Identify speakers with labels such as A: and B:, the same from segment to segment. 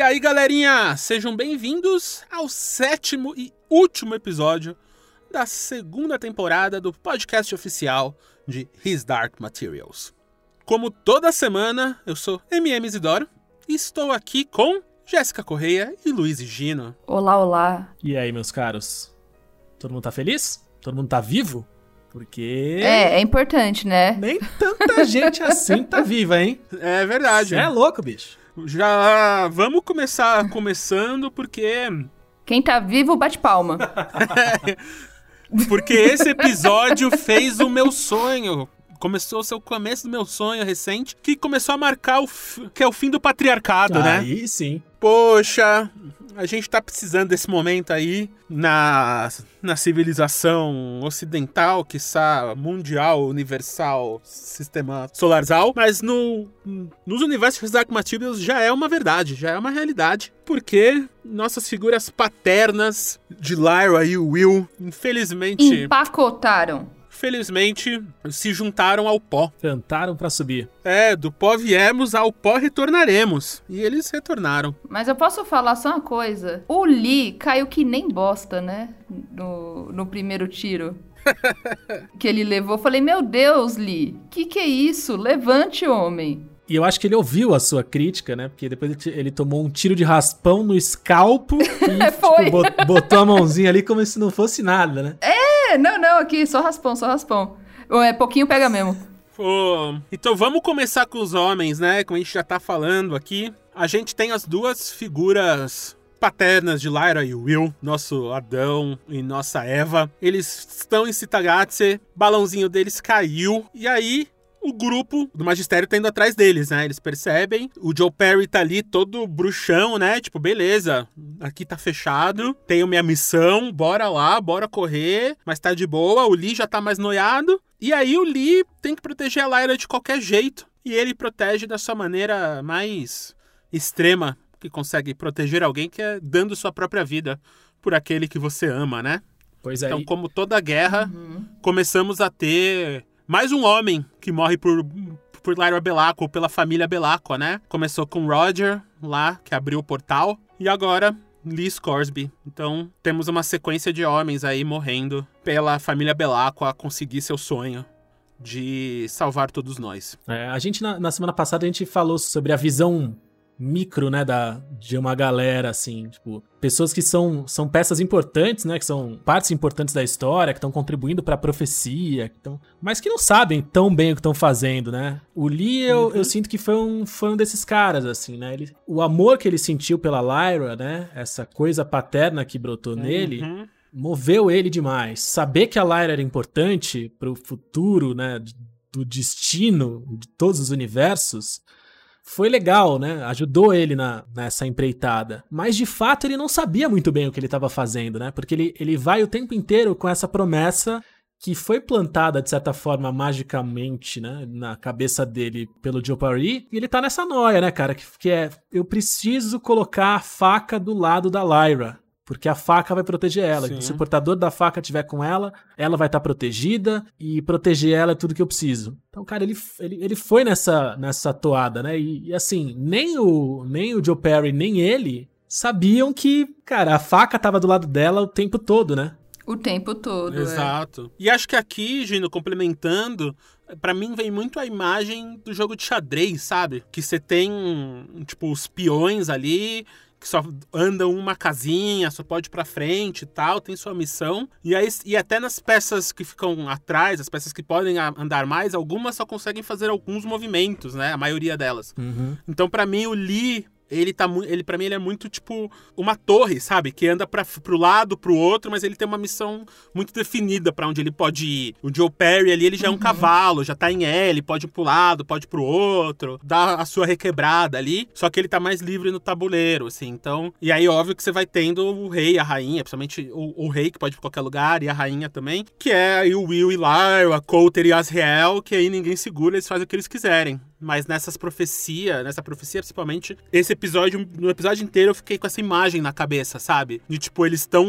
A: E aí, galerinha, sejam bem-vindos ao sétimo e último episódio da segunda temporada do podcast oficial de His Dark Materials. Como toda semana, eu sou MM Isidoro e estou aqui com Jéssica Correia e Luiz Gino.
B: Olá, olá.
C: E aí, meus caros? Todo mundo tá feliz? Todo mundo tá vivo? Porque.
B: É, é importante, né?
C: Nem tanta gente assim tá viva, hein?
A: É verdade.
C: Você é louco, bicho.
A: Já vamos começar começando porque
B: Quem tá vivo, bate palma.
A: porque esse episódio fez o meu sonho. Começou o seu começo do meu sonho recente, que começou a marcar o que é o fim do patriarcado, né?
C: Aí sim.
A: Poxa, a gente tá precisando desse momento aí na, na civilização ocidental, quiçá mundial, universal, sistema solarzal, mas no, nos universos Dark Materials já é uma verdade, já é uma realidade, porque nossas figuras paternas de Lyra e Will, infelizmente,
B: Empacotaram.
A: Felizmente, se juntaram ao pó.
C: Cantaram pra subir.
A: É, do pó viemos, ao pó retornaremos. E eles retornaram.
B: Mas eu posso falar só uma coisa. O Lee caiu que nem bosta, né? No, no primeiro tiro. que ele levou. Eu Falei, meu Deus, Lee, que que é isso? Levante, homem.
C: E eu acho que ele ouviu a sua crítica, né? Porque depois ele, tomou um tiro de raspão no escalpo e
B: Foi.
C: tipo, bot- botou a mãozinha ali como se não fosse nada, né?
B: É, não, não, aqui, só raspão, só raspão. É, pouquinho pega mesmo.
A: Pô, então vamos começar com os homens, né? Como a gente já tá falando aqui. A gente tem as duas figuras paternas de Lyra e Will, nosso Adão e nossa Eva. Eles estão em Citagatse, balãozinho deles caiu, e aí o grupo do magistério tá indo atrás deles, né? Eles percebem. O Joe Perry tá ali todo bruxão, né? Tipo, beleza, aqui tá fechado, tenho minha missão, bora lá, bora correr, mas tá de boa. O Lee já tá mais noiado. E aí o Lee tem que proteger a Lyra de qualquer jeito. E ele protege da sua maneira mais extrema que consegue proteger alguém, que é dando sua própria vida por aquele que você ama, né?
C: Pois é.
A: Então, como toda guerra, começamos a ter mais um homem que morre por, por Lyra Belacqua ou pela família Belacqua, né? Começou com Roger, lá, que abriu o portal, e agora Lee Scoresby. Então, temos uma sequência de homens aí morrendo pela família Belacqua conseguir seu sonho de salvar todos nós.
C: É, a gente, na, na semana passada, a gente falou sobre a visão micro, né, da, de uma galera, assim, tipo, pessoas que são, são peças importantes, né, que são partes importantes da história, que estão contribuindo pra profecia, que tão, mas que não sabem tão bem o que estão fazendo, né. O Lee, eu, eu sinto que foi um, foi um desses caras, assim, né, ele, o amor que ele sentiu pela Lyra, né, essa coisa paterna que brotou nele,
A: Uhum.
C: moveu ele demais. Saber que a Lyra era importante pro futuro, né, do destino de todos os universos, foi legal, né? Ajudou ele na, nessa empreitada. Mas de fato ele não sabia muito bem o que ele estava fazendo, né? Porque ele, ele vai o tempo inteiro com essa promessa que foi plantada, de certa forma, magicamente, né? Na cabeça dele pelo Joe Paris. E ele tá nessa noia, né, cara? Que, que é, eu preciso colocar a faca do lado da Lyra. Porque a faca vai proteger ela. Então, se o portador da faca estiver com ela, ela vai estar protegida e proteger ela é tudo que eu preciso. Então, cara, ele, ele, ele foi nessa, nessa toada, né? E, e, assim, nem o, nem o Joe Perry, nem ele sabiam que, cara, a faca tava do lado dela o tempo todo, né?
B: O tempo todo. é.
A: Exato. E acho que aqui, Gino, complementando, pra mim vem muito a imagem do jogo de xadrez, sabe? Que você tem, tipo, os peões ali que só andam uma casinha, só pode ir pra frente e tal, tem sua missão. E aí e até nas peças que ficam atrás, as peças que podem andar mais, algumas só conseguem fazer alguns movimentos, né? A maioria delas.
C: Uhum.
A: Então, pra mim, o Lee, ele tá muito. Ele, pra mim, ele é muito tipo uma torre, sabe? Que anda pra, pro lado, pro outro, mas ele tem uma missão muito definida pra onde ele pode ir. O Joe Perry ali, ele já é um cavalo, já tá em L, pode ir pro lado, pode ir pro outro, dá a sua requebrada ali. Só que ele tá mais livre no tabuleiro, assim. Então. E aí, óbvio que você vai tendo o rei, a rainha, principalmente o, o rei, que pode ir pra qualquer lugar, e a rainha também. Que é aí o Will e Lyra, a Coulter e Asriel, que aí ninguém segura, eles fazem o que eles quiserem. Mas nessas profecias, nessa profecia principalmente, esse episódio, no episódio inteiro eu fiquei com essa imagem na cabeça, sabe? De tipo, eles estão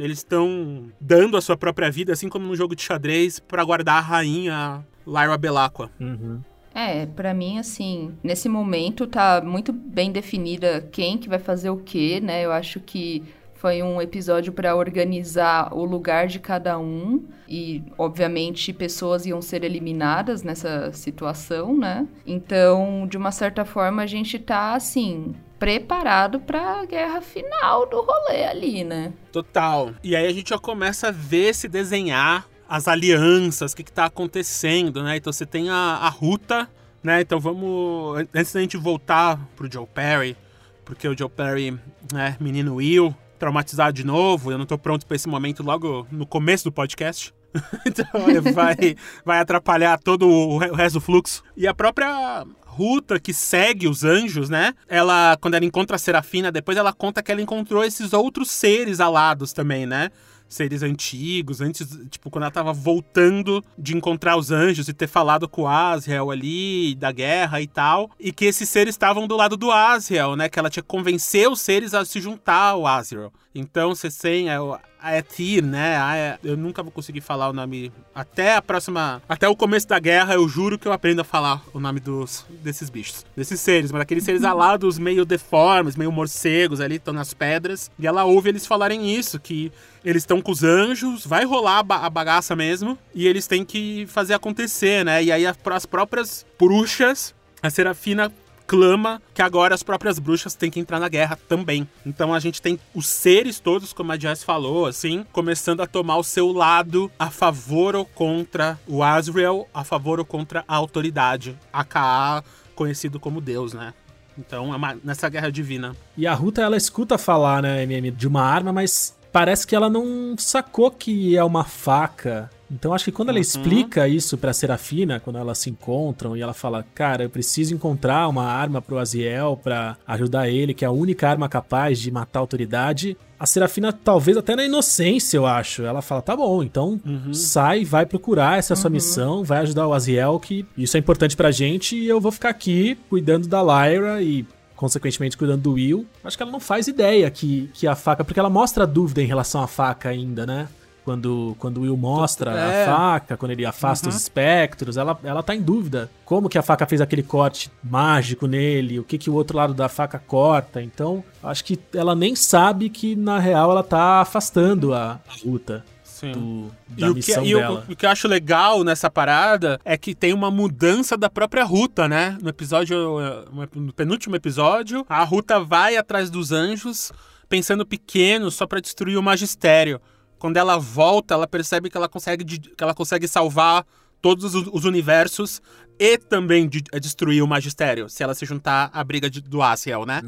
A: eles estão dando a sua própria vida, assim como no jogo de xadrez, pra guardar a rainha Lyra Belacqua.
C: Uhum.
B: É, pra mim, assim, nesse momento tá muito bem definida quem que vai fazer o quê, né? Eu acho que foi um episódio pra organizar o lugar de cada um e, obviamente, pessoas iam ser eliminadas nessa situação, né? Então, de uma certa forma, a gente tá, assim, preparado pra guerra final do rolê ali, né?
A: Total. E aí a gente já começa a ver se desenhar as alianças, o que, que tá acontecendo, né? Então você tem a, a Ruta, né? Então vamos. an- Antes da gente voltar pro Joe Perry, porque o Joe Perry, né, menino Will, traumatizado de novo, eu não tô pronto pra esse momento logo no começo do podcast. então vai, vai atrapalhar todo o resto do fluxo. E a própria Ruta, que segue os anjos, né? Ela, quando ela encontra a Serafina, depois ela conta que ela encontrou esses outros seres alados também, né? Seres antigos, antes, tipo, quando ela tava voltando de encontrar os anjos e ter falado com o Asriel ali, da guerra e tal. E que esses seres estavam do lado do Asriel, né? Que ela tinha que convencer os seres a se juntar ao Asriel. Então, você é, a Etir, né? A- eu nunca vou conseguir falar o nome. Até a próxima. Até o começo da guerra, eu juro que eu aprendo a falar o nome dos, desses bichos. Desses seres, mas aqueles seres alados meio deformes, meio morcegos ali, estão nas pedras. E ela ouve eles falarem isso, que eles estão com os anjos, vai rolar a, ba- a bagaça mesmo, e eles têm que fazer acontecer, né? E aí as, as próprias bruxas, a Serafina clama que agora as próprias bruxas têm que entrar na guerra também. Então a gente tem os seres todos, como a Jess falou, assim, começando a tomar o seu lado a favor ou contra o Asriel, a favor ou contra a autoridade, aka conhecido como Deus, né? Então é nessa guerra divina.
C: E a Ruta, ela escuta falar, né, MM, de uma arma, mas parece que ela não sacou que é uma faca. Então acho que quando ela explica isso pra Serafina, quando elas se encontram e ela fala, cara, eu preciso encontrar uma arma pro Aziel pra ajudar ele, que é a única arma capaz de matar a autoridade. A Serafina, talvez até na inocência, eu acho. Ela fala, tá bom, então sai, vai procurar essa é a sua missão, vai ajudar o Aziel, que isso é importante pra gente, e eu vou ficar aqui cuidando da Lyra e consequentemente cuidando do Will. Acho que ela não faz ideia que, que a faca. Porque ela mostra dúvida em relação à faca ainda, né? Quando, quando o Will mostra
A: É.
C: a faca, quando ele afasta os espectros, ela, ela tá em dúvida. Como que a faca fez aquele corte mágico nele? O que, que o outro lado da faca corta? Então, acho que ela nem sabe que, na real, ela tá afastando a, a luta
A: Sim.
C: do,
A: E
C: da
A: o, que,
C: missão
A: e o-
C: dela.
A: o que eu acho legal nessa parada é que tem uma mudança da própria Ruta, né? No episódio, eh, no penúltimo episódio, a Ruta vai atrás dos anjos, pensando pequeno só pra destruir o magistério. Quando ela volta, ela percebe que ela consegue, que ela consegue salvar todos os, os universos e também de- eh, destruir o magistério, se ela se juntar à briga de- do Asiel, né?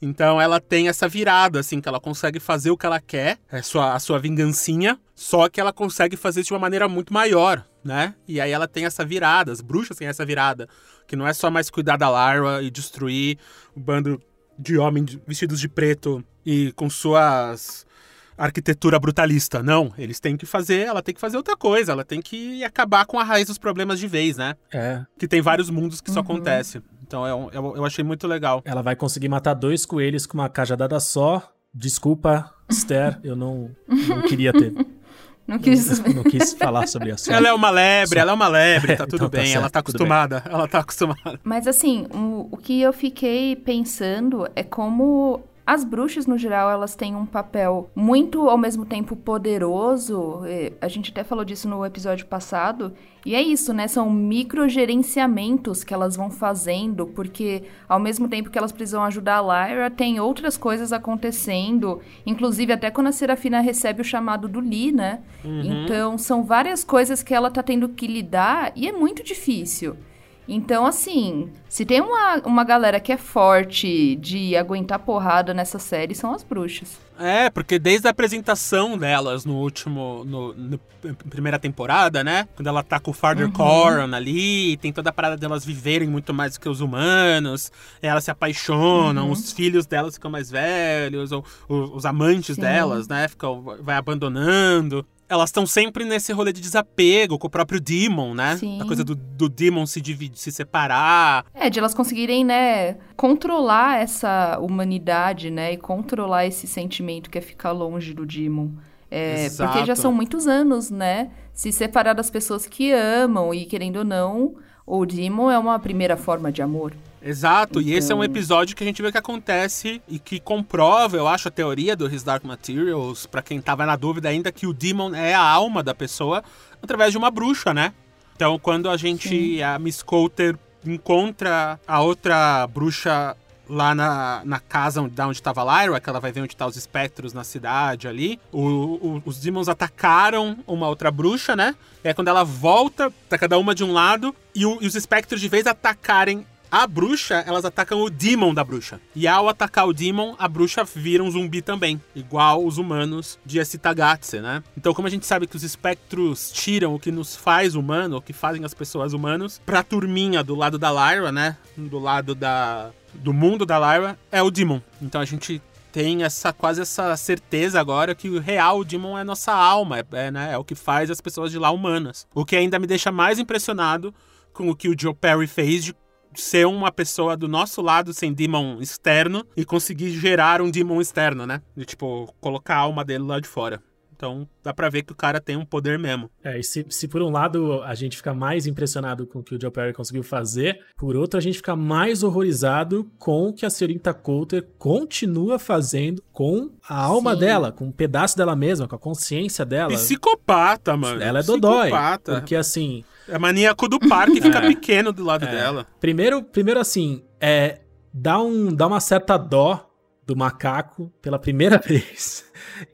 A: Então ela tem essa virada, assim, que ela consegue fazer o que ela quer, é sua, a sua vingancinha, só que ela consegue fazer isso de uma maneira muito maior, né? E aí ela tem essa virada, as bruxas têm essa virada, que não é só mais cuidar da Lara e destruir o bando de homens vestidos de preto e com suas arquitetura brutalista. Não, eles têm que fazer, ela tem que fazer outra coisa, ela tem que acabar com a raiz dos problemas de vez, né?
C: É.
A: Que tem vários mundos que isso acontece. Então eu, eu, eu achei muito legal.
C: Ela vai conseguir matar dois coelhos com uma cajadada só. Desculpa, Esther, eu não, não queria ter.
B: Não quis.
C: não quis falar sobre isso.
A: Ela é uma lebre,
C: Só-
A: ela é uma lebre, tá
C: É,
A: tudo
C: então tá
A: bem, ela
C: certo,
A: tá
C: tudo bem.
A: acostumada, ela tá acostumada.
B: Mas assim, o, o que eu fiquei pensando é como As bruxas, no geral, elas têm um papel muito, ao mesmo tempo, poderoso. A gente até falou disso no episódio passado. E é isso, né? São microgerenciamentos que elas vão fazendo, porque ao mesmo tempo que elas precisam ajudar a Lyra, tem outras coisas acontecendo. Inclusive, até quando a Serafina recebe o chamado do Lee, né? Uhum. Então, são várias coisas que ela tá tendo que lidar e é muito difícil. Então, assim, se tem uma, uma galera que é forte de aguentar porrada nessa série, são as bruxas.
A: É, porque desde a apresentação delas no último. No, no primeira temporada, né? Quando ela tá com o Father uhum. Coron ali, tem toda a parada delas viverem muito mais do que os humanos, elas se apaixonam, uhum. os filhos delas ficam mais velhos, ou, os, os amantes Sim. delas, né? Ficam, vai abandonando elas estão sempre nesse rolê de desapego com o próprio Demon, né? Sim. A coisa do, do Demon se dividir, se separar.
B: É, de elas conseguirem, né, controlar essa humanidade, né? E controlar esse sentimento que é ficar longe do Demon. É, porque já são muitos anos, né? Se separar das pessoas que amam e, querendo ou não, o Demon é uma primeira forma de amor.
A: Exato, então... e esse é um então episódio que a gente vê que acontece e que comprova, eu acho, a teoria do His Dark Materials, para quem tava na dúvida ainda, que o Demon é a alma da pessoa através de uma bruxa, né? Então, quando a gente, Sim. a Miss Coulter encontra a outra bruxa lá na, na casa onde, da onde estava Lyra, que ela vai ver onde tá os espectros na cidade ali. O, o, os demons atacaram uma outra bruxa, né? E aí quando ela volta, tá cada uma de um lado, e, o, e os espectros, de vez atacarem a bruxa, elas atacam o demon da bruxa. E ao atacar o demon, a bruxa vira um zumbi também, igual os humanos de Esitagatse, né? Então, como a gente sabe que os espectros tiram o que nos faz humano, o que fazem as pessoas humanos, pra turminha do lado da Lyra, né? Do lado da do mundo da Lyra é o demon. Então a gente tem essa quase essa certeza agora que o real Demon é nossa alma, é, é, né, é o que faz as pessoas de lá humanas. O que ainda me deixa mais impressionado com o que o Joe Perry fez de ser uma pessoa do nosso lado sem demon externo e conseguir gerar um demon externo, né? De tipo, colocar a alma dele lá de fora. Então dá pra ver que o cara tem um poder mesmo.
C: É, e se, se por um lado a gente fica mais impressionado com o que o Joe Perry conseguiu fazer, por outro a gente fica mais horrorizado com o que a senhorita Coulter continua fazendo com a alma Sim. dela, com um pedaço dela mesma, com a consciência dela.
A: Psicopata, mano.
C: Ela é dodói. Psicopata. Porque assim,
A: é maníaco do parque, fica é. pequeno do lado é. dela.
C: Primeiro, primeiro assim, é dá, um, dá uma certa dó do macaco pela primeira vez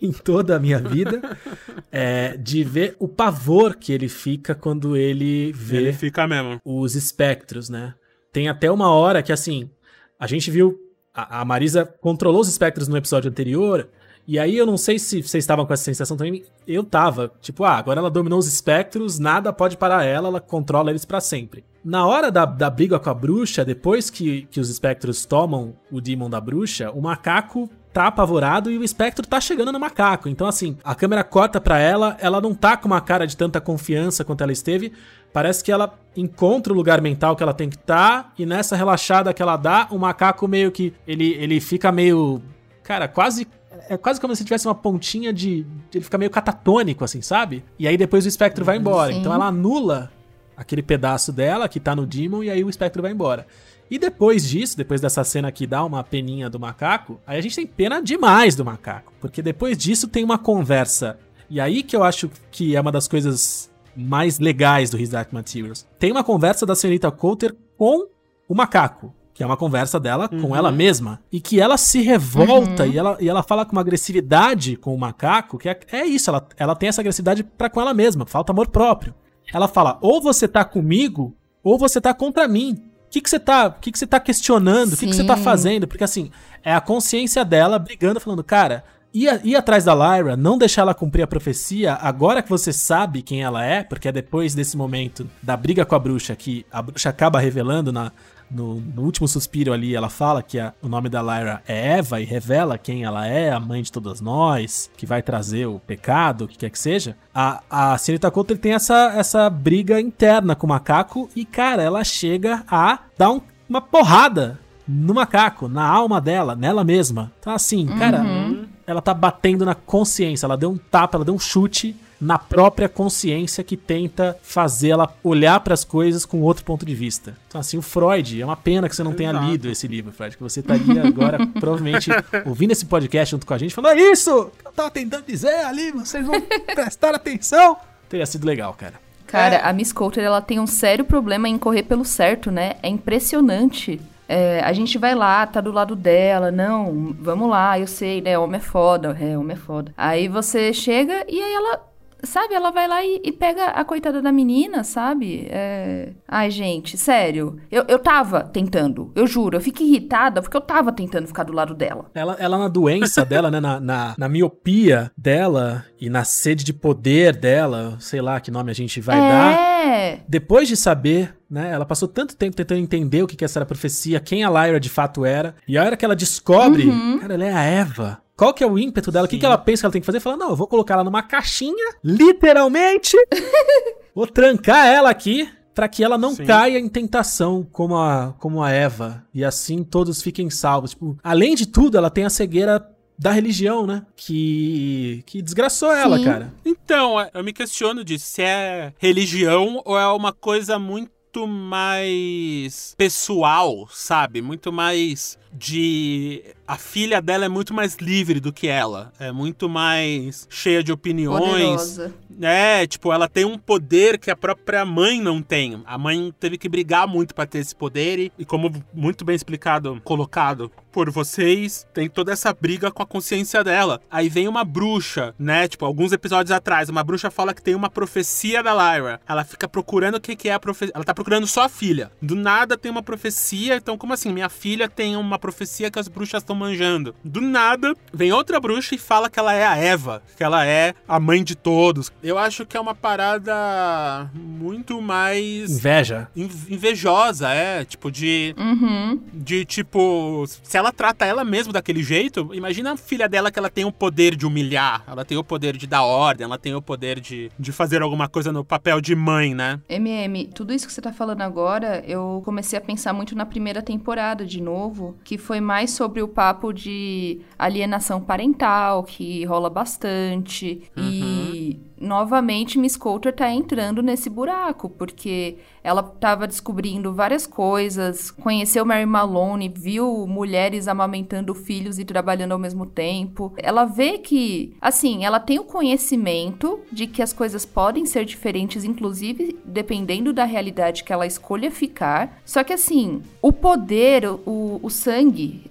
C: em toda a minha vida é, de ver o pavor que ele fica quando ele vê
A: ele fica mesmo.
C: os espectros, né? Tem até uma hora que assim, a gente viu a, a Marisa controlou os espectros no episódio anterior e aí eu não sei se vocês estavam com essa sensação também. Eu tava. Tipo, ah, agora ela dominou os espectros, nada pode parar ela, ela controla eles para sempre. Na hora da, da briga com a bruxa, depois que, que os espectros tomam o demon da bruxa, o macaco tá apavorado e o espectro tá chegando no macaco. Então, assim, a câmera corta pra ela, ela não tá com uma cara de tanta confiança quanto ela esteve. Parece que ela encontra o lugar mental que ela tem que estar, tá, e nessa relaxada que ela dá, o macaco meio que. Ele, ele fica meio. Cara, quase é quase como se tivesse uma pontinha de, de, ele ficar meio catatônico, assim, sabe? E aí depois o espectro vai embora. Sim. Então ela anula aquele pedaço dela que tá no Demon e aí o espectro vai embora. E depois disso, depois dessa cena que dá uma peninha do macaco, aí a gente tem pena demais do macaco. Porque depois disso tem uma conversa. E aí que eu acho que é uma das coisas mais legais do His Dark Materials. Tem uma conversa da senhorita Coulter com o macaco que é uma conversa dela uhum. com ela mesma, e que ela se revolta uhum. e, ela, e ela fala com uma agressividade com o macaco, que é, é isso, ela, ela tem essa agressividade para com ela mesma, falta amor próprio. Ela fala: ou você tá comigo, ou você tá contra mim. O que, que você tá, que que você tá questionando? O que, que você tá fazendo? Porque assim, é a consciência dela brigando, falando, cara, ir, ir atrás da Lyra, não deixar ela cumprir a profecia, agora que você sabe quem ela é, porque é depois desse momento da briga com a bruxa que a bruxa acaba revelando na, no, no, último suspiro ali, ela fala que a, o nome da Lyra é Eva e revela quem ela é, a mãe de todas nós, que vai trazer o pecado, o que quer que seja. A, a Senhorita Coulter tem essa, essa briga interna com o macaco e, cara, ela chega a dar um, uma porrada no macaco, na alma dela, nela mesma. Então, assim, cara, uhum. ela tá batendo na consciência, ela deu um tapa, ela deu um chute na própria consciência que tenta fazê-la olhar para as coisas com outro ponto de vista. Então, assim, o Freud, é uma pena que você não tenha
A: Exato.
C: lido esse livro, Freud, que você estaria agora, provavelmente, ouvindo esse podcast junto com a gente, falando, é isso que eu tava tentando dizer ali, vocês vão prestar atenção. Teria sido legal, cara.
B: Cara,
A: É.
B: a Miss Coulter, ela tem um sério problema em correr pelo certo, né? É impressionante. É, a gente vai lá, tá do lado dela, não, vamos lá, eu sei, né? Homem é foda, é, homem é foda. Aí você chega e aí ela, sabe, ela vai lá e, e pega a coitada da menina, sabe? É... Ai, gente, sério. Eu, eu tava tentando, eu juro, eu fico irritada porque eu tava tentando ficar do lado dela.
C: Ela, ela na doença dela, né? Na, na, na miopia dela e na sede de poder dela, sei lá que nome a gente vai dar.
B: é.
C: Depois de saber, né? Ela passou tanto tempo tentando entender o que que essa era a profecia, quem a Lyra de fato era. E a hora que ela descobre, cara, ela é a Eva. Qual que é o ímpeto dela? O que, que ela pensa que ela tem que fazer? Fala, não, eu vou colocar ela numa caixinha, literalmente. vou trancar ela aqui pra que ela não
A: Sim.
C: caia em tentação como a, como a Eva. E assim todos fiquem salvos. Tipo, além de tudo, ela tem a cegueira da religião, né? Que, que desgraçou ela,
B: Sim.
C: cara.
A: Então, é, eu me questiono disso, se é religião ou é uma coisa muito mais pessoal, sabe? Muito mais de a filha dela é muito mais livre do que ela, é muito mais cheia de opiniões.
B: Poderosa.
A: É, tipo, ela tem um poder que a própria mãe não tem. A mãe teve que brigar muito pra ter esse poder e, e como muito bem explicado, colocado por vocês, tem toda essa briga com a consciência dela. Aí vem uma bruxa, né? Tipo, alguns episódios atrás, uma bruxa fala que tem uma profecia da Lyra. Ela fica procurando o que que é a profecia. Ela tá procurando só a filha. Do nada tem uma profecia, então como assim? Minha filha tem uma profecia que as bruxas estão manjando. Do nada, vem outra bruxa e fala que ela é a Eva, que ela é a mãe de todos. Eu acho que é uma parada muito mais
C: Inveja.
A: in- invejosa, é, tipo de
B: Uhum.
A: de tipo, se ela trata ela mesma daquele jeito, imagina a filha dela que ela tem o poder de humilhar, ela tem o poder de dar ordem, ela tem o poder de, de fazer alguma coisa no papel de mãe, né?
B: MM, tudo isso que você tá falando agora, eu comecei a pensar muito na primeira temporada de novo, que foi mais sobre o papo de alienação parental, que rola bastante. E novamente Miss Coulter tá entrando nesse buraco, porque ela tava descobrindo várias coisas, conheceu Mary Malone, viu mulheres amamentando filhos e trabalhando ao mesmo tempo. Ela vê que, assim, ela tem o conhecimento de que as coisas podem ser diferentes, inclusive dependendo da realidade que ela escolha ficar. Só que, assim, o poder, o, o sangue,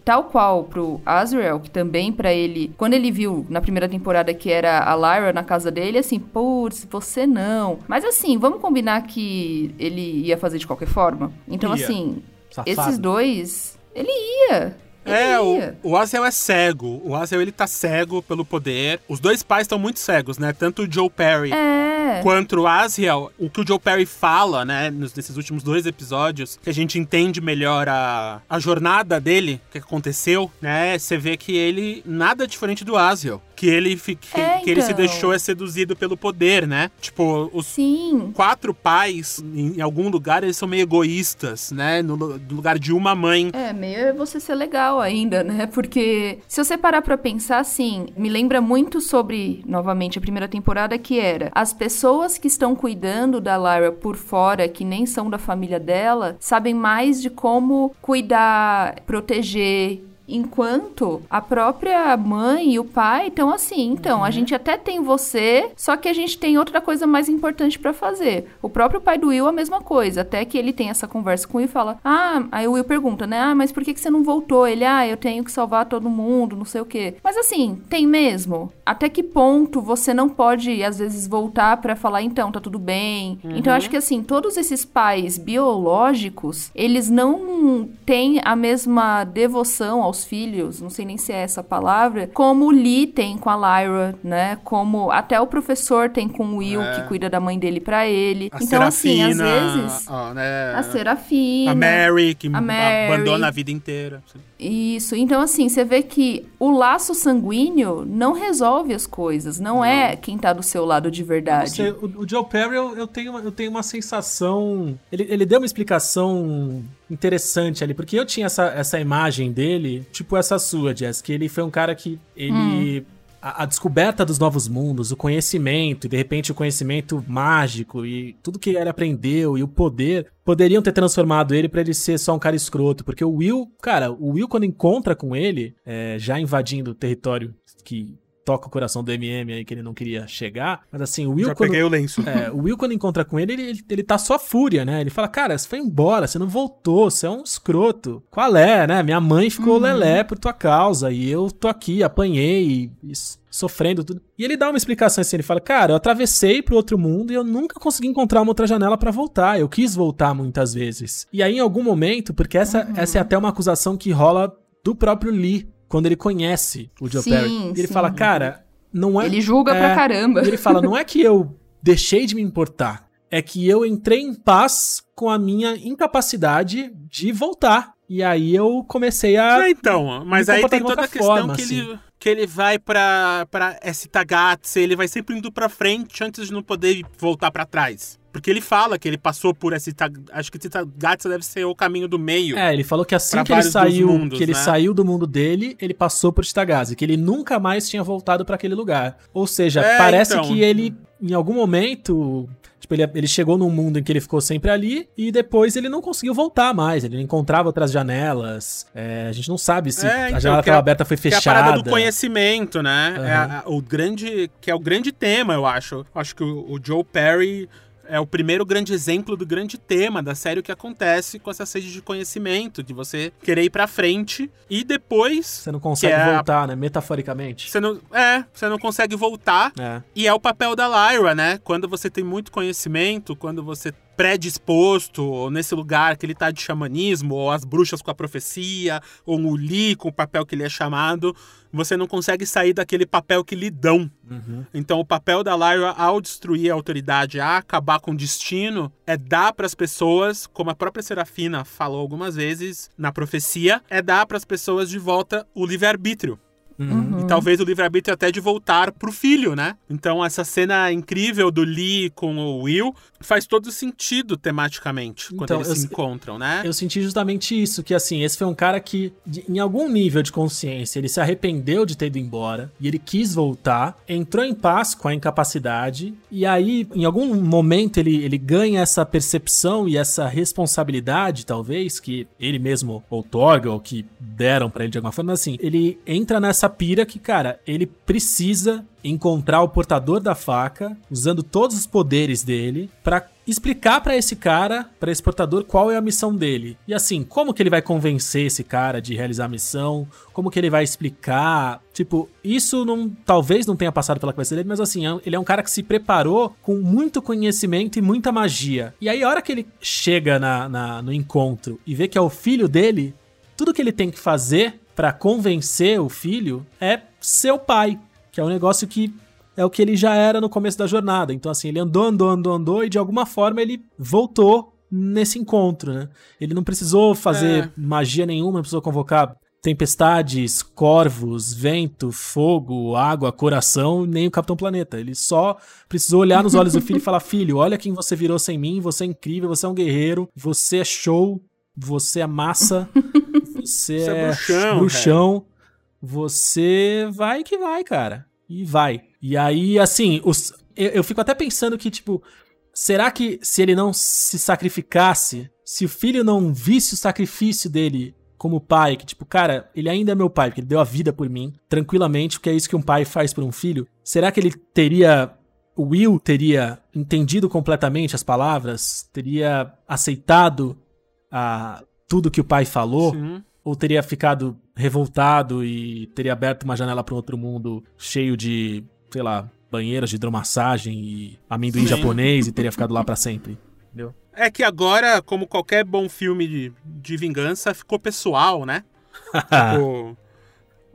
B: tal qual pro Azrael, que também pra ele, quando ele viu na primeira temporada que era a Lyra na casa dele, assim, putz, você não. Mas assim, vamos combinar que ele ia fazer de qualquer forma? Então,
C: Ia.
B: assim,
C: Safado.
B: esses dois, ele ia. Ele
A: É,
B: ia.
A: o, o Azel é cego. O Azel, ele tá cego pelo poder. Os dois pais estão muito cegos, né? Tanto o Joe Perry
B: É.
A: quanto o Aziel, o que o Joe Perry fala, né, nos- nesses últimos dois episódios, que a gente entende melhor a, a jornada dele, o que aconteceu, né, você vê que ele nada diferente do Aziel, que ele, que,
B: É,
A: que ele se
B: então.
A: deixou é seduzido pelo poder, né, tipo, os
B: Sim.
A: quatro pais, em, algum lugar, eles são meio egoístas, né, no, no lugar de uma mãe.
B: É, meio é você ser legal ainda, né? Porque se você parar pra pensar assim, me lembra muito sobre, novamente, a primeira temporada, que era as pessoas que estão cuidando da Lyra por fora, que nem são da família dela, sabem mais de como cuidar, proteger. Enquanto a própria mãe e o pai estão assim, então, a gente até tem você, só que a gente tem outra coisa mais importante pra fazer. O próprio pai do Will a mesma coisa, até que ele tem essa conversa com o Will e fala: "Ah, aí o Will pergunta, né? Ah, mas por que que você não voltou?" Ele: "Ah, eu tenho que salvar todo mundo, não sei o quê". Mas assim, tem mesmo? Até que ponto você não pode às vezes voltar pra falar: "Então, tá tudo bem". Então, eu acho que assim, todos esses pais biológicos, eles não têm a mesma devoção aos filhos, não sei nem se é essa a palavra, como o Lee tem com a Lyra, né? Como até o professor tem com o Will,
A: É.
B: que cuida da mãe dele pra ele.
A: A
B: então, assim, às
A: Serafina,
B: vezes.
A: ó, né,
B: A Serafina.
A: a Mary, que
B: a Mary.
A: abandona a vida inteira.
B: Isso. Então, assim, você vê que o laço sanguíneo não resolve as coisas. Não é quem tá do seu lado de verdade.
C: sei, o, o Joe Perry, eu, eu tenho, uma- eu tenho uma sensação. Ele, ele deu uma explicação interessante ali, porque eu tinha essa, essa imagem dele, tipo essa sua, Jess, que ele foi um cara que ele. a, a descoberta dos novos mundos, o conhecimento, e de repente o conhecimento mágico e tudo que ele aprendeu e o poder poderiam ter transformado ele pra ele ser só um cara escroto. Porque o Will, cara, o Will quando encontra com ele, é, já invadindo o território que toca o coração do MM aí que ele não queria chegar. Mas assim, o Will
A: Já
C: quando.
A: peguei o lenço.
C: É, o Will, quando encontra com ele, ele, ele, ele tá só fúria, né? Ele fala, cara, você foi embora, você não voltou, você é um escroto. Qual é, né? Minha mãe ficou lelé por tua causa e eu tô aqui, apanhei e, sofrendo tudo. E ele dá uma explicação assim, ele fala, cara, eu atravessei pro outro mundo e eu nunca consegui encontrar uma outra janela pra voltar. Eu quis voltar muitas vezes. E aí, em algum momento, porque essa, essa é até uma acusação que rola do próprio Lee, quando ele conhece o Joe
B: Sim,
C: Perry. E ele
B: sim.
C: fala, cara, não é...
B: Ele julga
C: é,
B: pra caramba.
C: e ele fala: não é que eu deixei de me importar, é que eu entrei em paz com a minha incapacidade de voltar. E aí eu comecei a.
A: É, então, mas aí tem toda a questão
C: forma,
A: que,
C: assim.
A: ele, que ele vai pra, pra Tagatse, ele vai sempre indo pra frente antes de não poder voltar pra trás. Porque ele fala que ele passou por esse. Acho que Tagatse deve ser o caminho do meio.
C: É, ele falou que assim que ele saiu,
A: mundos,
C: que ele
A: né?
C: saiu do mundo dele, ele passou por Stagazi, que ele nunca mais tinha voltado pra aquele lugar. Ou seja,
A: É,
C: parece
A: então.
C: que ele em algum momento, tipo, ele, ele chegou num mundo em que ele ficou sempre ali e depois ele não conseguiu voltar mais, ele encontrava outras janelas. É, a gente não sabe se
A: É,
C: a
A: então,
C: janela
A: que é
C: estava
A: a-
C: aberta foi
A: Que é
C: fechada.
A: a parada do conhecimento, né?
C: Aham.
A: É a- o grande, que é o grande tema, eu acho. Acho que o, o Joe Perry é o primeiro grande exemplo do grande tema da série o que acontece com essa sede de conhecimento, de você querer ir pra frente e depois
C: Você não consegue
A: é a-
C: voltar, né? Metaforicamente.
A: você não, é, você não consegue voltar
C: É.
A: E é o papel da Lyra, né? Quando você tem muito conhecimento, quando você predisposto, ou nesse lugar que ele tá de xamanismo, ou as bruxas com a profecia, ou o Lee com o papel que ele é chamado, você não consegue sair daquele papel que lhe dão.
C: Uhum.
A: Então, o papel da Lyra ao destruir a autoridade, a acabar com o destino, é dar para as pessoas, como a própria Serafina falou algumas vezes na profecia, é dar para as pessoas de volta o livre-arbítrio.
C: Uhum.
A: E talvez o livre-arbítrio até de voltar pro filho, né? Então, essa cena incrível do Lee com o Will faz todo sentido tematicamente quando
C: Então,
A: eles se encontram, né?
C: Eu senti justamente isso, que assim, esse foi um cara que, em algum nível de consciência, ele se arrependeu de ter ido embora e ele quis voltar, entrou em paz com a incapacidade, e aí, em algum momento, ele, ele ganha essa percepção e essa responsabilidade, talvez, que ele mesmo outorga ou que deram pra ele de alguma forma, mas assim, ele entra nessa pira que, cara, ele precisa encontrar o portador da faca, usando todos os poderes dele, pra explicar pra esse cara, pra esse portador, qual é a missão dele. E assim, como que ele vai convencer esse cara de realizar a missão? Como que ele vai explicar? Tipo, isso não, talvez não tenha passado pela cabeça dele, mas assim, é ele é um cara que se preparou com muito conhecimento e muita magia. E aí, a hora que ele chega na, na- no encontro e vê que é o filho dele, tudo que ele tem que fazer pra convencer o filho é ser o pai, que é um negócio que é o que ele já era no começo da jornada. Então, assim, ele andou, andou, andou, andou e de alguma forma ele voltou nesse encontro, né? Ele não precisou fazer
A: É.
C: magia nenhuma, não precisou convocar tempestades, corvos, vento, fogo, água, coração, nem o Capitão Planeta. Ele só precisou olhar nos olhos do filho e falar: Filho, olha quem você virou sem mim, você é incrível, você é um guerreiro, você é show, você é massa, você,
A: Você é
C: é
A: bruxão,
C: bruxão, você vai que vai, cara. E vai. E aí, assim, os, eu, eu fico até pensando que, tipo, será que se ele não se sacrificasse, se o filho não visse o sacrifício dele como pai, que tipo, cara, ele ainda é meu pai, porque ele deu a vida por mim, tranquilamente, porque é isso que um pai faz por um filho, será que ele teria. O Will teria entendido completamente as palavras? Teria aceitado a, tudo que o pai falou?
A: Sim.
C: Ou teria ficado revoltado e teria aberto uma janela para um outro mundo cheio de, sei lá, banheiras de hidromassagem e amendoim
A: Sim.
C: japonês e teria ficado lá para sempre? Entendeu?
A: É que agora, como qualquer bom filme de, de vingança, ficou pessoal, né? Tipo,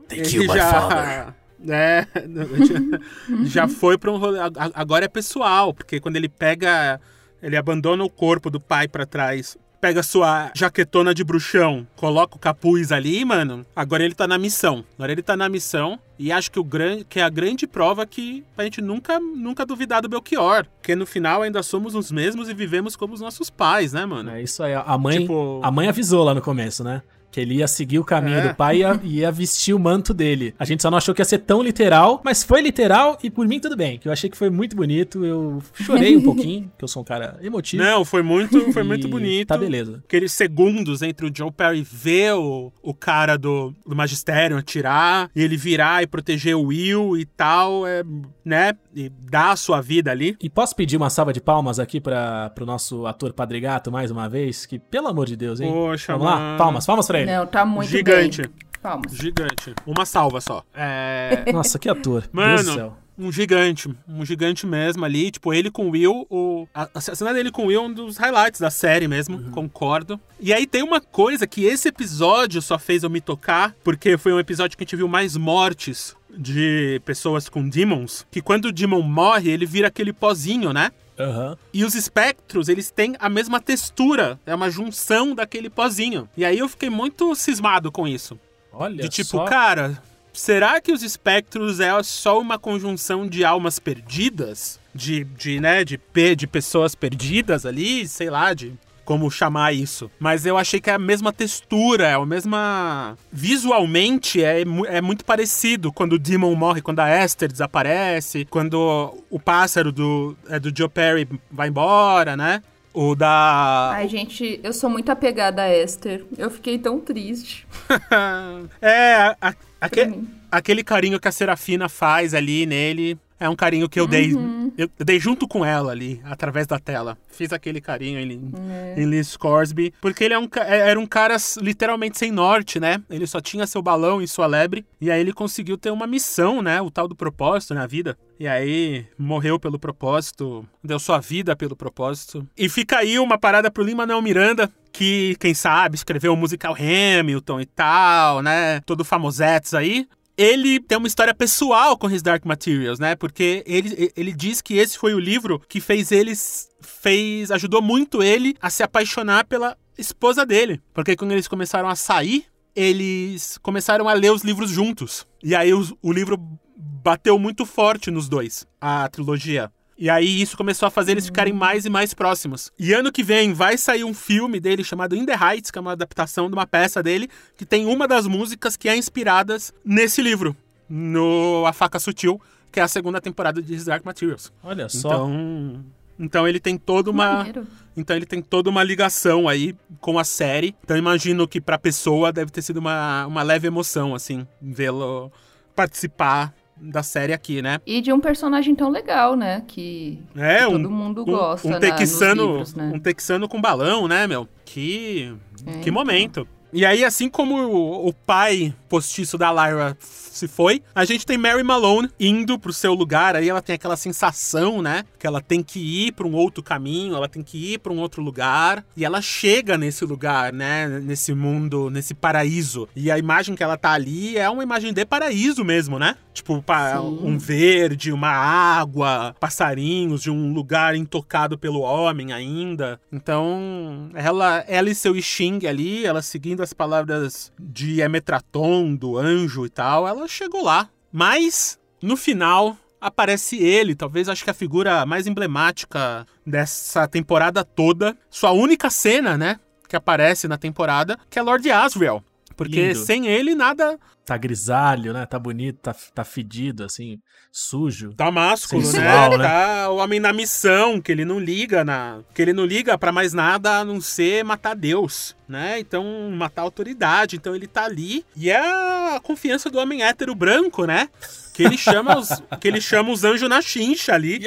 C: They killed my
A: já,
C: father.
A: É, já, já foi pra um rolê. Agora é pessoal, porque quando ele pega. Ele abandona o corpo do pai pra trás, pega sua jaquetona de bruxão, coloca o capuz ali, mano. Agora ele tá na missão. Agora ele tá na missão. E acho que, o grande, que é a grande prova que a gente nunca, nunca duvidar do Belchior. Porque no final ainda somos os mesmos e vivemos como os nossos pais, né, mano?
C: É isso aí. A mãe,
A: Tipo-
C: a mãe avisou lá no começo, né? Que ele ia seguir o caminho
A: É.
C: do pai e ia, ia vestir o manto dele. A gente só não achou que ia ser tão literal, mas foi literal e por mim tudo bem. Que eu achei que foi muito bonito. Eu chorei um pouquinho, que eu sou um cara emotivo.
A: Não, foi muito, foi muito
C: E
A: bonito.
C: Tá beleza.
A: Aqueles segundos entre o Joe Perry ver o, o cara do, do magistério atirar, e ele virar e proteger o Will e tal, é, né? E dar a sua vida ali.
C: E posso pedir uma salva de palmas aqui para pro nosso ator Padre Gato mais uma vez? Que, pelo amor de Deus, hein?
A: Poxa,
C: Vamos lá?
A: mano.
C: Palmas, palmas pra ele.
B: Não, tá muito
A: Gigante.
B: bem. Palmas.
A: Gigante. Uma salva só. É.
C: Nossa, que ator. Deus do
A: Mano,
C: céu.
A: Um gigante. Um gigante mesmo ali. Tipo, ele com o Will. O... A a cena dele com o Will é um dos highlights da série mesmo. Concordo. E aí tem uma coisa que esse episódio só fez eu me tocar. Porque foi um episódio que a gente viu mais mortes de pessoas com demons. Que quando o demon morre, ele vira aquele pozinho, né?
C: Aham.
A: E os espectros, eles têm a mesma textura. É uma junção daquele pozinho. E aí eu fiquei muito cismado com isso.
C: Olha
A: De tipo,
C: só.
A: cara, será que os espectros é só uma conjunção de almas perdidas? De, de né, de, de pessoas perdidas ali, sei lá, de como chamar isso. Mas eu achei que é a mesma textura, é a mesma. Visualmente é, é muito parecido quando o Demon morre, quando a Esther desaparece, quando o pássaro do, é, do Joe Perry vai embora, né? O da.
B: Ai, gente, eu sou muito apegada a Esther. Eu fiquei tão triste.
A: é, a- a- aque- aquele carinho que a Serafina faz ali nele é um carinho que eu dei. Eu, eu dei junto com ela ali, através da tela. Fiz aquele carinho em, em Lee Scoresby. Porque ele é um, é- era um cara literalmente sem norte, né? Ele só tinha seu balão e sua lebre. E aí ele conseguiu ter uma missão, né? O tal do propósito na vida. E aí morreu pelo propósito, deu sua vida pelo propósito. E fica aí uma parada pro Lin-Manuel Miranda, que, quem sabe, escreveu o musical Hamilton e tal, né? Todo famosetes aí. Ele tem uma história pessoal com His Dark Materials, né? Porque ele, ele diz que esse foi o livro que fez eles. fez. ajudou muito ele a se apaixonar pela esposa dele. Porque quando eles começaram a sair, eles começaram a ler os livros juntos. E aí os- o livro bateu muito forte nos dois, a trilogia. E aí isso começou a fazer eles ficarem mais e mais próximos. E ano que vem vai sair um filme dele chamado In the Heights, que é uma adaptação de uma peça dele, que tem uma das músicas que é inspiradas nesse livro, no A Faca Sutil, que é a segunda temporada de His Dark Materials.
C: Olha só.
A: Então, então ele tem toda uma
B: Maneiro.
A: então ele tem toda uma ligação aí com a série. Então imagino que pra pessoa deve ter sido uma, uma leve emoção, assim, vê-lo participar da série aqui, né?
B: E de um personagem tão legal, né? Que,
A: É,
B: que
A: um,
B: todo mundo
A: um,
B: gosta
A: um
B: na-
A: texano,
B: né?
A: um texano com balão, né, meu? Que
B: É,
A: que
B: então.
A: E aí, assim como o, o pai postiço da Lyra se foi, a gente tem Mary Malone indo pro seu lugar. Aí ela tem aquela sensação, né? Que ela tem que ir pra um outro caminho, ela tem que ir pra um outro lugar. E ela chega nesse lugar, né? Nesse mundo, nesse paraíso. E a imagem que ela tá ali é uma imagem de paraíso mesmo, né? Tipo,
B: Sim.
A: um verde, uma água, passarinhos, de um lugar intocado pelo homem ainda. Então, ela, ela e seu Xing ali, ela seguindo as palavras de Emetraton, do anjo e tal, ela chegou lá. Mas, no final, aparece ele, talvez acho que a figura mais emblemática dessa temporada toda. Sua única cena, né? Que aparece na temporada, que é Lord Asriel. Porque
C: Lindo.
A: sem ele, nada
C: Tá grisalho, né? Tá bonito, tá, tá fedido, assim, sujo.
A: Tá másculo,
C: Sensual,
A: né?
C: né?
A: Tá o homem na missão, que ele não liga na, que ele não liga para mais nada a não ser matar Deus, né? Então matar a autoridade. Então ele tá ali e é a confiança do homem hétero branco, né? Que ele chama os, que ele chama os anjos na chincha ali.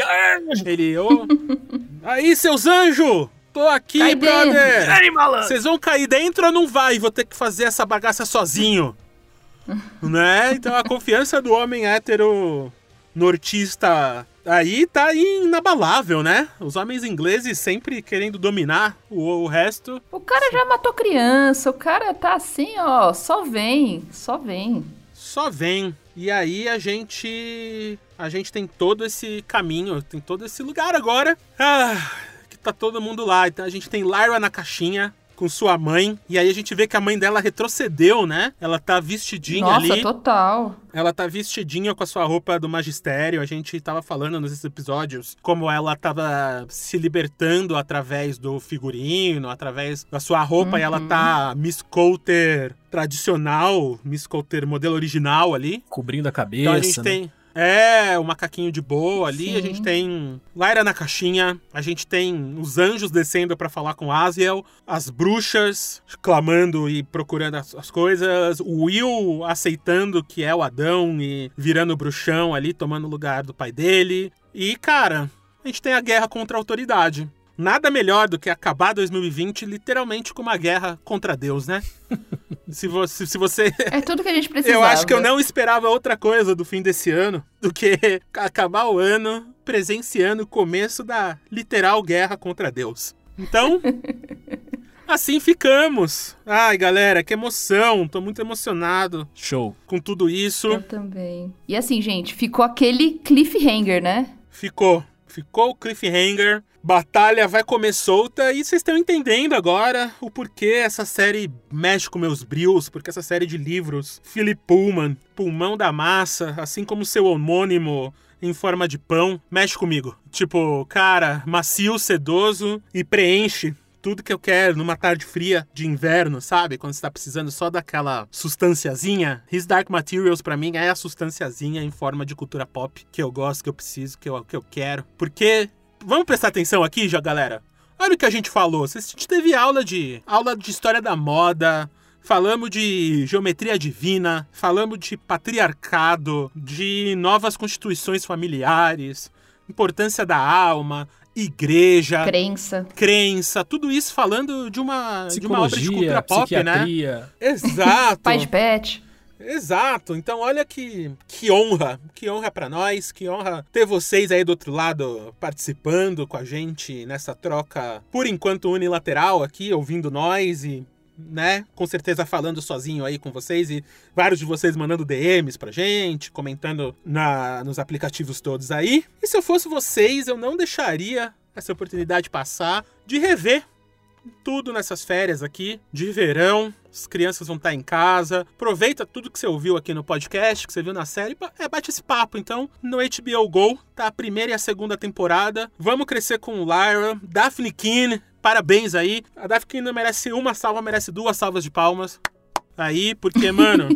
A: Ele, ô, aí seus anjos, tô aqui,
B: Cai
A: brother. Vocês vão cair dentro ou não vai? Vou ter que fazer essa bagaça sozinho. né? Então a confiança do homem hétero nortista aí tá inabalável, né? Os homens ingleses sempre querendo dominar o, o resto.
B: O cara já matou criança, o cara tá assim, ó, só vem, só vem.
A: Só vem. E aí a gente. A gente tem todo esse caminho, tem todo esse lugar agora. Ah, tá todo mundo lá. Então a gente tem Lyra na caixinha, com sua mãe. E aí a gente vê que a mãe dela retrocedeu, né? Ela tá vestidinha
B: Nossa,
A: ali.
B: total.
A: Ela tá vestidinha com a sua roupa do magistério. A gente tava falando nos episódios como ela tava se libertando através do figurino, através da sua roupa. E ela tá Miss Coulter tradicional, Miss Coulter modelo original ali.
C: Cobrindo a cabeça.
A: Então a gente
C: né?
A: tem. É, o macaquinho de boa ali.
B: Sim.
A: A gente tem Lyra na caixinha. A gente tem os anjos descendo pra falar com Aziel. As bruxas clamando e procurando as, as coisas. O Will aceitando que é o Adão e virando bruxão ali, tomando o lugar do pai dele. E, cara, a gente tem a guerra contra a autoridade. Nada melhor do que acabar 2020 literalmente com uma guerra contra Deus, né? se, você, se você
B: É tudo que a gente precisava.
A: eu acho que eu não esperava outra coisa do fim desse ano do que acabar o ano presenciando o começo da literal guerra contra Deus. Então, assim ficamos. Ai, galera, que emoção. Tô muito emocionado
C: Show.
A: com tudo isso.
B: Eu também. E assim, gente, ficou aquele cliffhanger, né?
A: Ficou. Ficou o cliffhanger. Batalha vai comer solta e vocês estão entendendo agora o porquê essa série mexe com meus brios, porque essa série de livros, Philip Pullman, Pulmão da Massa, assim como seu homônimo em forma de pão, mexe comigo. Tipo, cara, macio, sedoso e preenche tudo que eu quero numa tarde fria de inverno, sabe? Quando você tá precisando só daquela substanciazinha. His Dark Materials, pra mim, é a substanciazinha em forma de cultura pop que eu gosto, que eu preciso, que eu, que eu quero. Porque, vamos prestar atenção aqui, já, galera? Olha o que a gente falou. A gente teve aula de aula de história da moda, Falamos de geometria divina, falamos de patriarcado, de novas constituições familiares, importância da alma, igreja,
B: Crença.
A: crença, tudo isso falando de uma, de uma obra de cultura
C: Psicologia,
A: pop, né? Exato.
B: Pai de pet.
A: Exato. Então, olha que, que honra, que honra pra nós, que honra ter vocês aí do outro lado participando com a gente nessa troca, por enquanto unilateral aqui, ouvindo nós e né, com certeza falando sozinho aí com vocês e vários de vocês mandando DMs pra gente, comentando na, nos aplicativos todos aí. E se eu fosse vocês, eu não deixaria essa oportunidade passar de rever tudo nessas férias aqui de verão. As crianças vão estar em casa. Aproveita tudo que você ouviu aqui no podcast, que você viu na série. É, bate esse papo. Então, no HBO Go, tá a primeira e a segunda temporada. Vamos crescer com Lyra, Daphne Keane. Parabéns aí. A Daphne Keane não merece uma salva, merece duas salvas de palmas. Aí, porque, mano,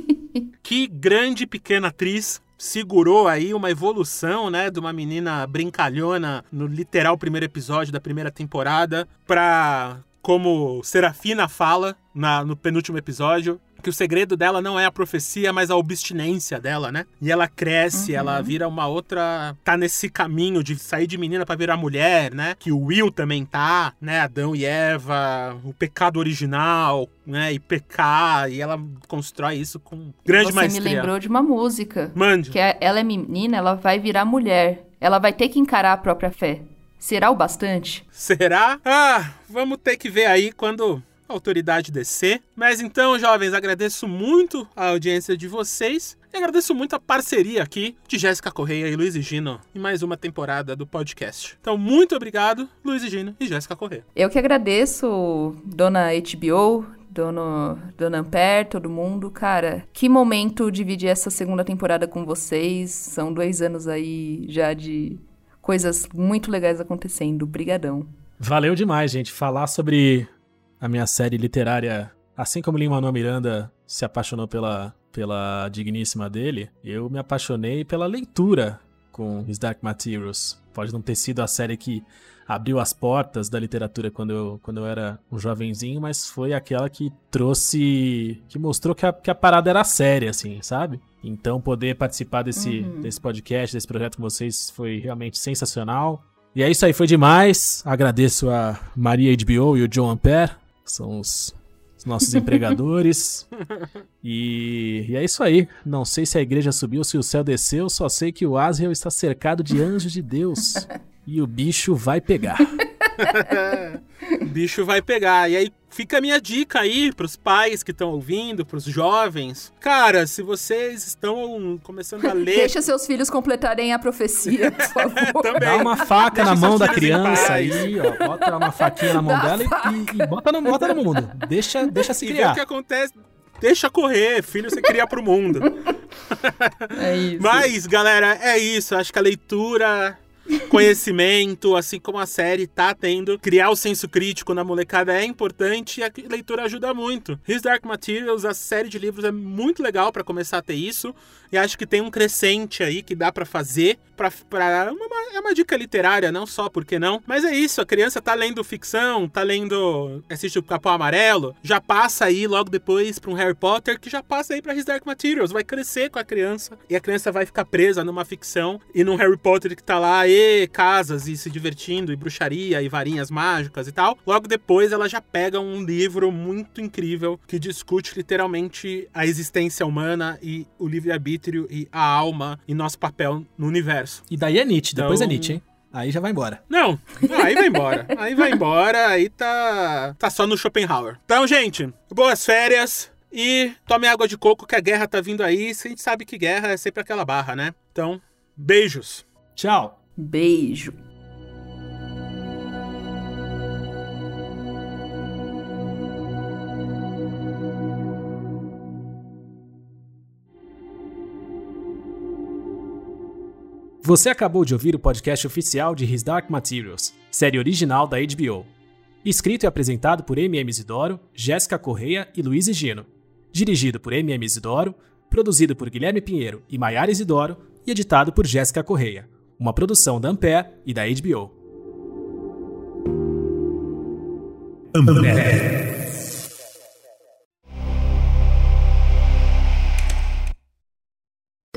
A: que grande pequena atriz segurou aí uma evolução, né, de uma menina brincalhona no literal primeiro episódio da primeira temporada pra como Serafina fala na, no penúltimo episódio, que o segredo dela não é a profecia, mas a obstinência dela, né? E ela cresce, ela vira uma outra. tá nesse caminho de sair de menina pra virar mulher, né? Que o Will também tá, né? Adão e Eva, o pecado original, né? E pecar, e ela constrói isso com grande
B: Você
A: maestria.
B: me lembrou de uma música.
A: Mande.
B: Que é- ela é menina, ela vai virar mulher. Ela vai ter que encarar a própria fé. Será o bastante?
A: Será? Ah, vamos ter que ver aí quando a autoridade descer. Mas então, jovens, agradeço muito a audiência de vocês. E agradeço muito a parceria aqui de Jéssica Correia e Luiz e Gino em mais uma temporada do podcast. Então, muito obrigado, Luiz e Gino e Jéssica Correia.
B: Eu que agradeço, dona HBO, dono, dona Ampere, todo mundo. Cara, que momento dividir essa segunda temporada com vocês. São dois anos aí já de coisas muito legais acontecendo. Brigadão.
C: Valeu demais, gente. Falar sobre a minha série literária, assim como Lin-Manuel Miranda se apaixonou pela, pela digníssima dele, eu me apaixonei pela leitura com His Dark Materials. Pode não ter sido a série que abriu as portas da literatura quando eu, quando eu era um jovenzinho, mas foi aquela que trouxe. que mostrou que a, que a parada era séria, assim, sabe? Então, poder participar desse, desse podcast, desse projeto com vocês foi realmente sensacional. E é isso aí, foi demais. Agradeço a Maria HBO e o John Ampere, que são os, os nossos empregadores. E, e é isso aí. Não sei se a igreja subiu ou se o céu desceu, só sei que o Asriel está cercado de anjos de Deus. E o bicho vai pegar.
A: O bicho vai pegar. E aí, fica a minha dica aí pros pais que estão ouvindo, pros jovens. Cara, se vocês estão começando a ler.
B: Deixa seus filhos completarem a profecia, por favor.
A: Também.
C: Dá uma faca
A: Deixa
C: na mão da criança aí, ó. Bota uma faquinha na mão
B: Dá
C: dela e-
B: faca.
C: e, e bota, no, bota no mundo. Deixa, deixa se
A: E ver o
C: criar.
A: que acontece. Deixa correr, filho, você cria pro mundo.
B: É isso.
A: Mas, galera, é isso. Acho que a leitura, conhecimento, assim como a série tá tendo, criar o senso crítico na molecada é importante e a leitura ajuda muito. His Dark Materials, a série de livros é muito legal pra começar a ter isso. E acho que tem um crescente aí que dá pra fazer. Pra, uma, é uma dica literária, não só porque não. Mas é isso, a criança tá lendo ficção, tá lendo. Assiste o Capão Amarelo, já passa aí logo depois pra um Harry Potter, que já passa aí pra His Dark Materials. Vai crescer com a criança e a criança vai ficar presa numa ficção e num Harry Potter que tá lá, e casas e se divertindo, e bruxaria e varinhas mágicas e tal. Logo depois ela já pega um livro muito incrível que discute literalmente a existência humana e o livre-arbítrio e a alma e nosso papel no universo.
C: E daí é Nietzsche, depois é
A: Então-
C: Nietzsche, hein? Aí já vai embora.
A: Não, não, aí vai embora. Aí vai embora, aí tá, tá só no Schopenhauer. Então, gente, boas férias e tome água de coco que a guerra tá vindo aí. A gente sabe que guerra é sempre aquela barra, né? Então, beijos.
C: Tchau.
B: Beijo.
C: Você acabou de ouvir o podcast oficial de His Dark Materials, série original da HBO. Escrito e apresentado por MM Isidoro, Jéssica Correia e Luiz Gino. Dirigido por MM Isidoro, produzido por Guilherme Pinheiro e Maiara Isidoro e editado por Jéssica Correia. Uma produção da Ampere e da HBO.